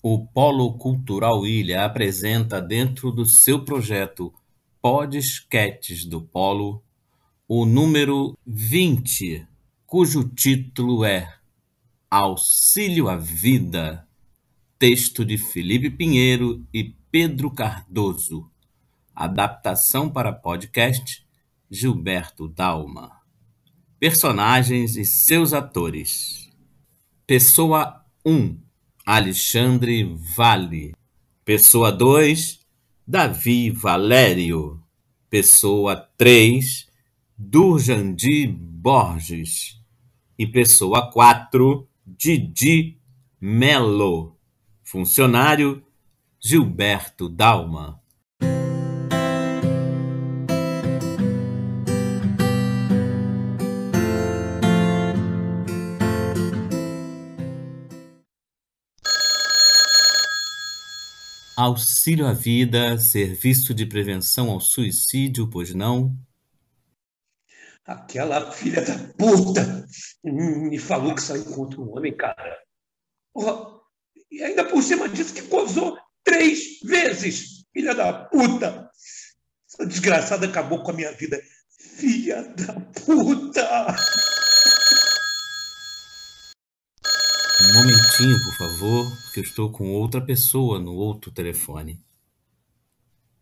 O Polo Cultural Ilha apresenta dentro do seu projeto Podesquetes do Polo o número vinte, cujo título é Auxílio à Vida, texto de Felipe Pinheiro e Pedro Cardoso, adaptação para podcast Gilberto Dalma. Personagens e seus atores. Pessoa 1 Alexandre Vale. Pessoa 2, Davi Valério. Pessoa 3, Durjandi Borges. E pessoa 4, Didi Melo. Funcionário, Gilberto Dalma. Auxílio à vida, serviço de prevenção ao suicídio, pois não? Aquela filha da puta me falou que saiu contra um homem, cara. Oh, e ainda por cima disso que gozou três vezes, filha da puta. Essa desgraçada acabou com a minha vida. Filha da puta! Um momentinho, por favor, porque eu estou com outra pessoa no outro telefone.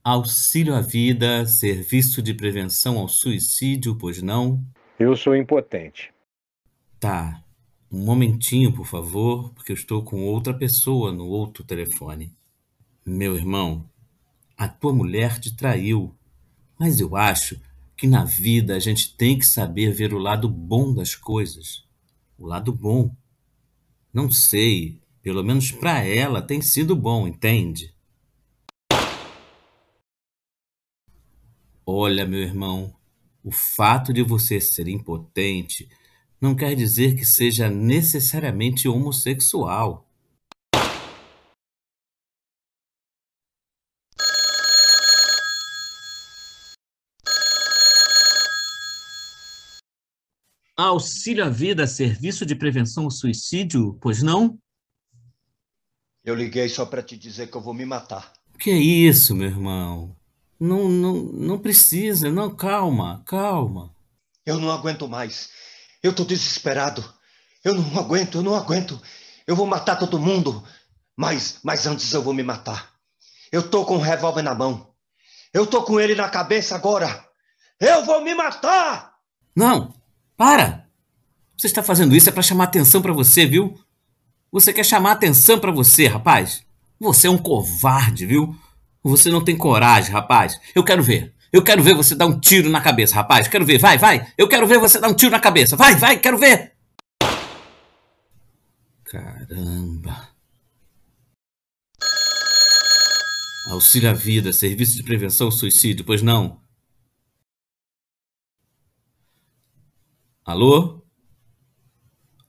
Auxílio à vida, serviço de prevenção ao suicídio, pois não? Eu sou impotente. Tá. Um momentinho, por favor, porque eu estou com outra pessoa no outro telefone. Meu irmão, a tua mulher te traiu, mas eu acho que na vida a gente tem que saber ver o lado bom das coisas. O lado bom. Não sei, pelo menos para ela tem sido bom, entende? Olha, meu irmão, o fato de você ser impotente não quer dizer que seja necessariamente homossexual. Auxílio à vida, serviço de prevenção ao suicídio, pois não? Eu liguei só para te dizer que eu vou me matar. Que é isso, meu irmão? Não, não, não precisa, não, calma, calma. Eu não aguento mais. Eu tô desesperado. Eu não aguento, eu não aguento. Eu vou matar todo mundo. Mas, mas antes eu vou me matar. Eu tô com um revólver na mão. Eu tô com ele na cabeça agora. Eu vou me matar! Não, para! Você está fazendo isso é para chamar atenção para você, viu? Você quer chamar atenção para você, rapaz? Você é um covarde, viu? Você não tem coragem, rapaz. Eu quero ver. Eu quero ver você dar um tiro na cabeça, rapaz. Quero ver. Vai, vai. Eu quero ver você dar um tiro na cabeça. Vai, vai. Quero ver. Caramba. Auxílio à vida, serviço de prevenção ao suicídio, pois não? Alô?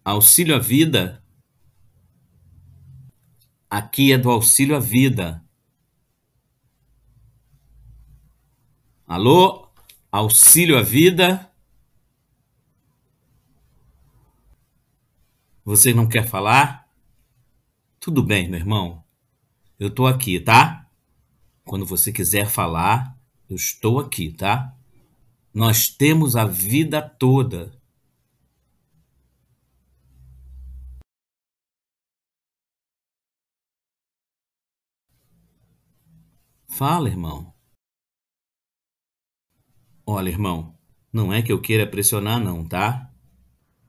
Auxílio à vida? Aqui é do auxílio à vida. Alô? Auxílio à vida? Você não quer falar? Tudo bem, meu irmão. Eu tô aqui, tá? Quando você quiser falar, eu estou aqui, tá? Nós temos a vida toda Fala, irmão. Olha, irmão, não é que eu queira pressionar, não, tá?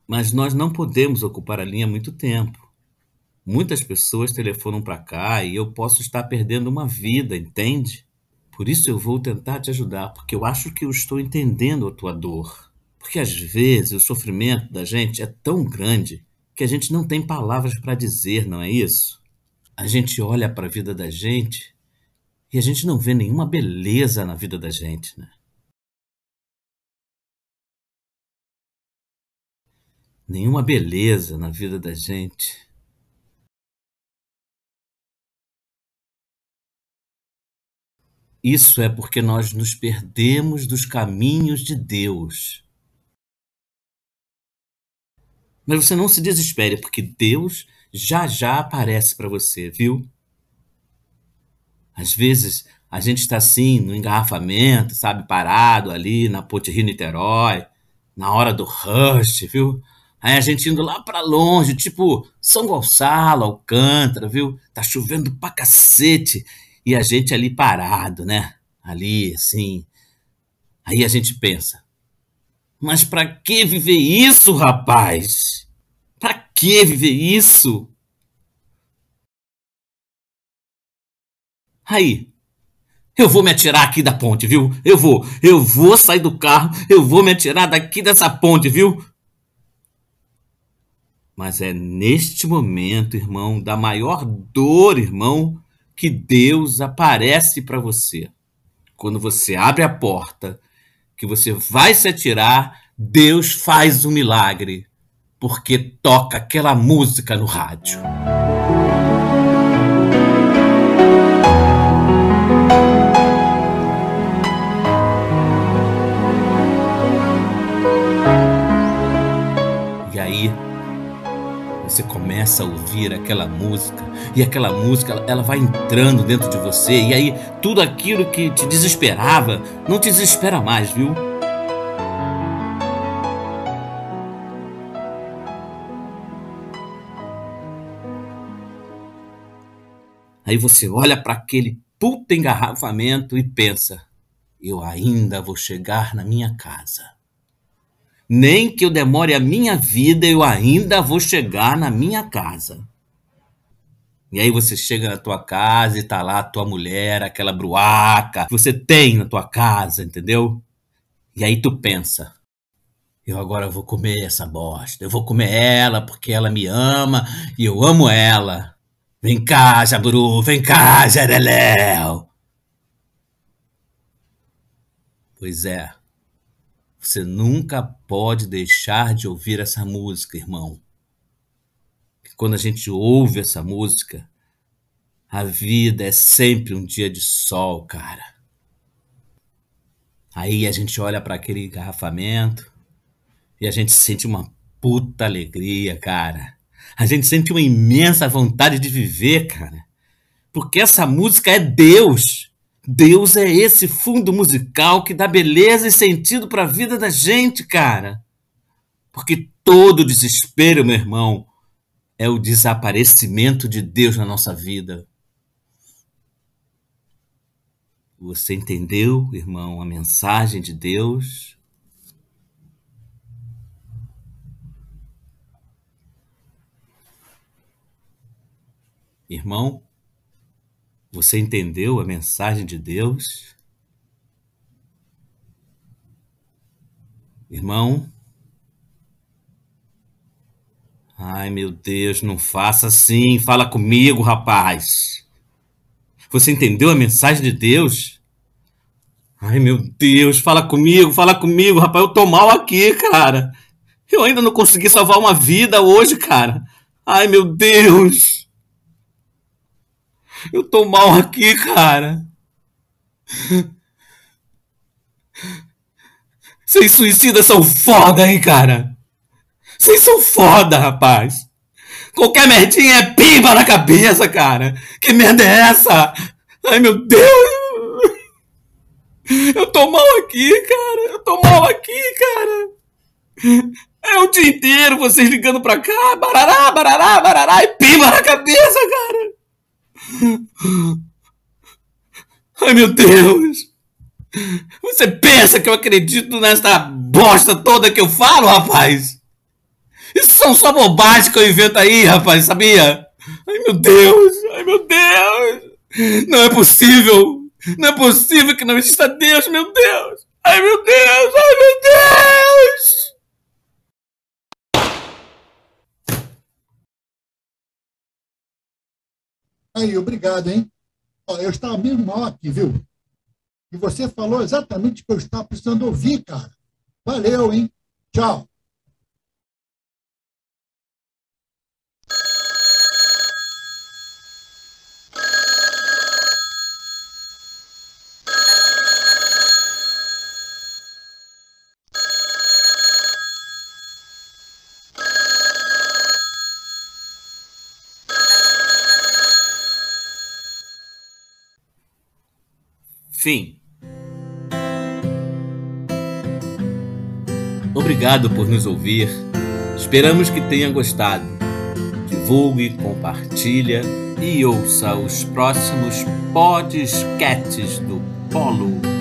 Mas nós não podemos ocupar a linha muito tempo. Muitas pessoas telefonam para cá e eu posso estar perdendo uma vida, entende? Por isso eu vou tentar te ajudar, porque eu acho que eu estou entendendo a tua dor. Porque às vezes o sofrimento da gente é tão grande que a gente não tem palavras para dizer, não é isso? A gente olha para a vida da gente e a gente não vê nenhuma beleza na vida da gente, né? Nenhuma beleza na vida da gente. Isso é porque nós nos perdemos dos caminhos de Deus. Mas você não se desespere, porque Deus já já aparece para você, viu? Às vezes a gente está assim no engarrafamento, sabe, parado ali na Ponte Rio Niterói, na hora do rush, viu? Aí a gente indo lá para longe, tipo São Gonçalo, Alcântara, viu? Tá chovendo pra cacete e a gente ali parado, né? Ali, assim. Aí a gente pensa: mas para que viver isso, rapaz? Para que viver isso? Aí, eu vou me atirar aqui da ponte, viu? Eu vou, eu vou sair do carro, eu vou me atirar daqui dessa ponte, viu? Mas é neste momento, irmão, da maior dor, irmão, que Deus aparece para você. Quando você abre a porta, que você vai se atirar, Deus faz um milagre, porque toca aquela música no rádio. Você começa a ouvir aquela música e aquela música ela vai entrando dentro de você e aí tudo aquilo que te desesperava não te desespera mais, viu? Aí você olha para aquele puta engarrafamento e pensa: eu ainda vou chegar na minha casa. Nem que eu demore a minha vida, eu ainda vou chegar na minha casa. E aí você chega na tua casa e tá lá a tua mulher, aquela bruaca que você tem na tua casa, entendeu? E aí tu pensa, eu agora vou comer essa bosta, eu vou comer ela porque ela me ama e eu amo ela. Vem cá, Jaburu, vem cá, Jereléu. Pois é, você nunca pode deixar de ouvir essa música, irmão. Quando a gente ouve essa música, a vida é sempre um dia de sol, cara. Aí a gente olha para aquele engarrafamento e a gente sente uma puta alegria, cara a gente sente uma imensa vontade de viver, cara. Porque essa música é Deus. Deus é esse fundo musical que dá beleza e sentido para a vida da gente, cara. Porque todo desespero, meu irmão, é o desaparecimento de Deus na nossa vida. Você entendeu, irmão, a mensagem de Deus? Irmão, você entendeu a mensagem de Deus? Irmão? Ai, meu Deus, não faça assim. Fala comigo, rapaz. Você entendeu a mensagem de Deus? Ai, meu Deus, fala comigo, fala comigo, rapaz. Eu tô mal aqui, cara. Eu ainda não consegui salvar uma vida hoje, cara. Ai, meu Deus. Eu tô mal aqui, cara. Vocês suicidas são foda, hein, cara? Vocês são foda, rapaz. Qualquer merdinha é pimba na cabeça, cara. Que merda é essa? Ai, meu Deus. Eu tô mal aqui, cara. Eu tô mal aqui, cara. É o dia inteiro vocês ligando pra cá, barará, barará, barará, e pimba na cabeça, cara. Ai meu Deus! Você pensa que eu acredito nessa bosta toda que eu falo, rapaz? Isso são só bobagens que eu invento aí, rapaz, sabia? Ai meu Deus! Ai meu Deus! Não é possível! Não é possível que não exista Deus, meu Deus! Ai meu Deus! Ai meu Deus! Aí, obrigado, hein? Ó, eu estava mesmo mal aqui, viu? E você falou exatamente o que eu estava precisando ouvir, cara. Valeu, hein? Tchau. Fim. Obrigado por nos ouvir. Esperamos que tenha gostado. Divulgue, compartilha e ouça os próximos podcasts do Polo